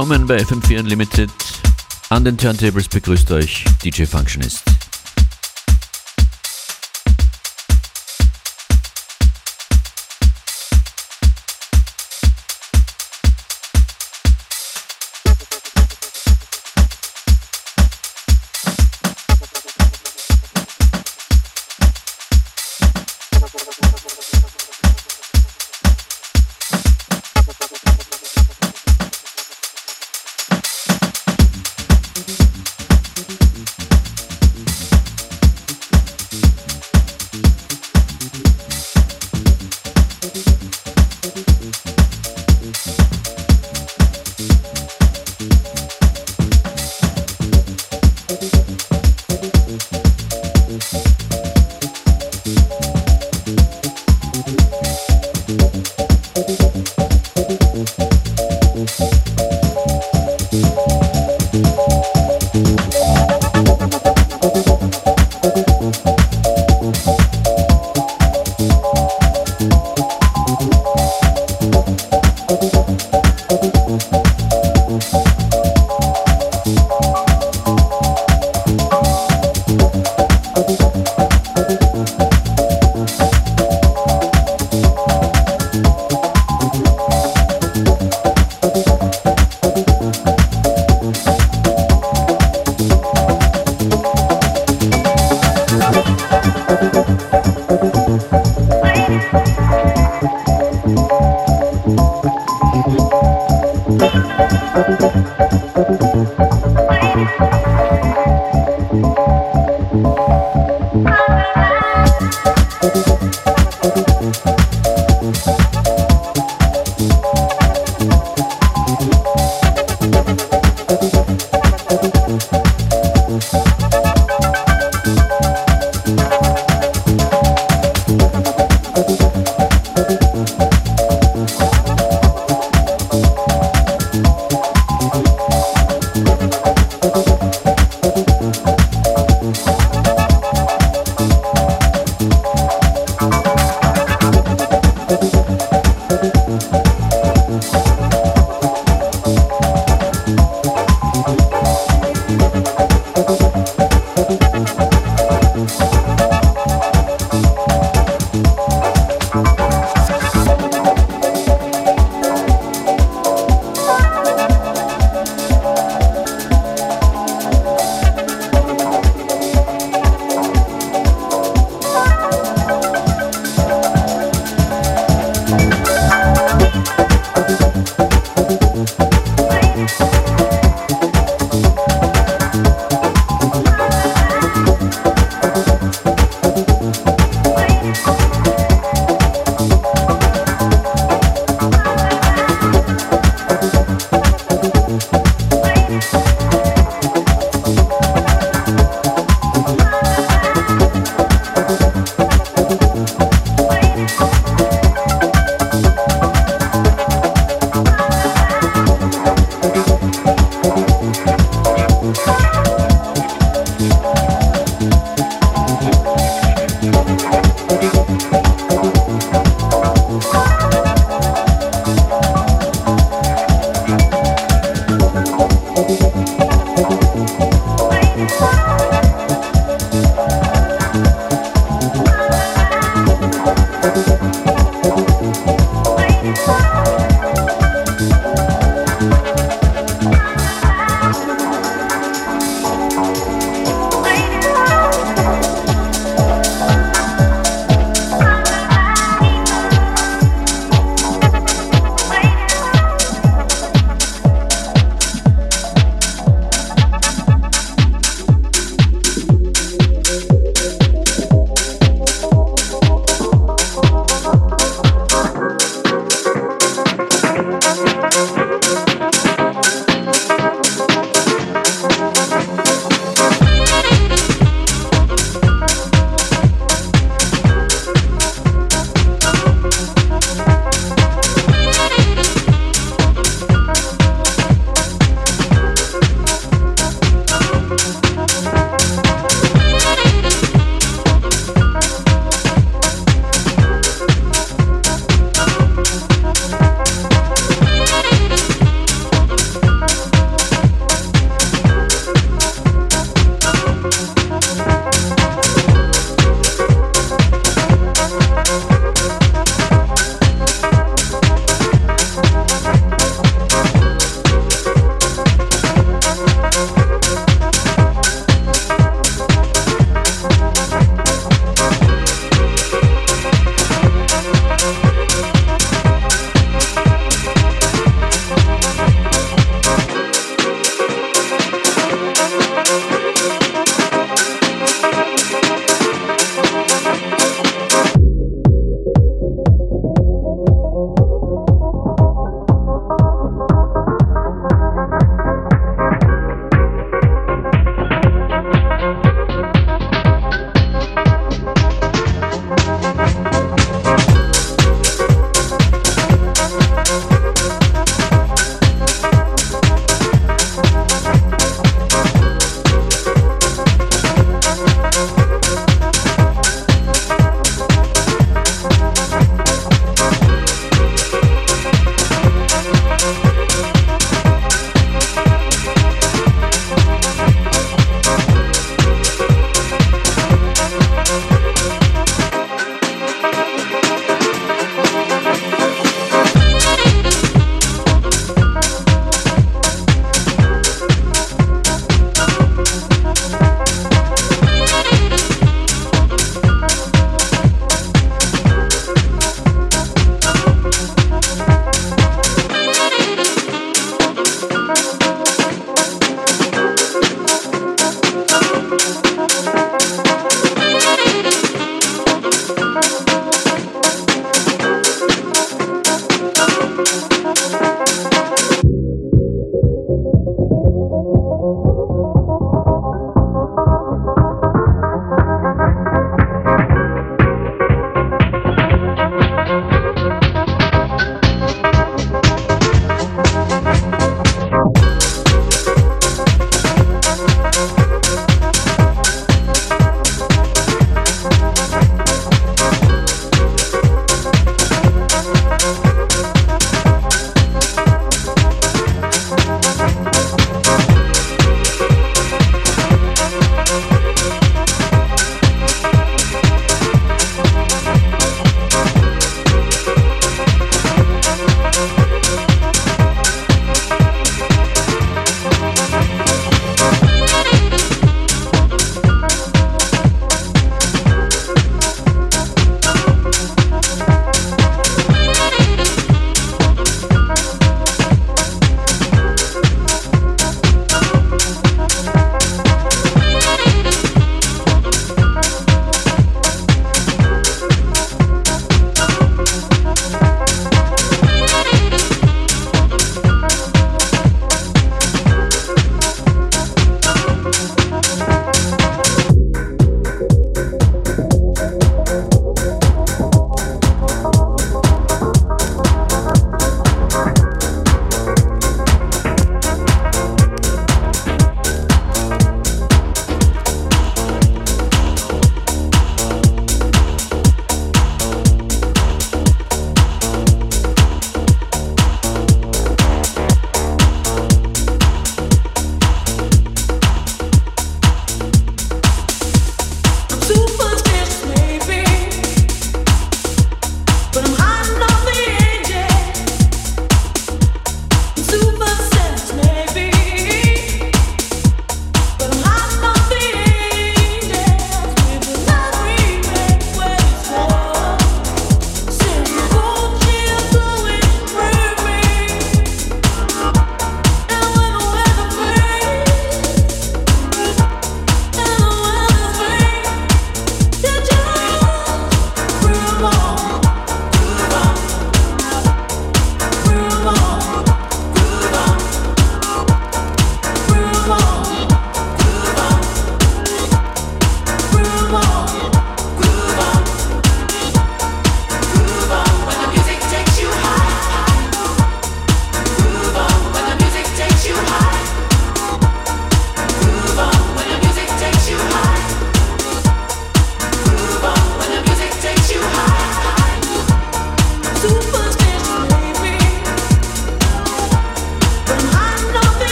willkommen bei FM4 Unlimited. An den Turntables begrüßt euch DJ Functionist.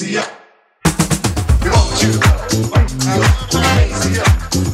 amnesia. You want you to crazy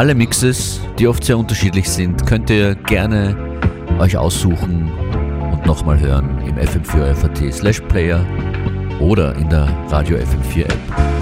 Alle Mixes, die oft sehr unterschiedlich sind, könnt ihr gerne euch aussuchen und nochmal hören im FM4 FAT slash Player oder in der Radio FM4 App.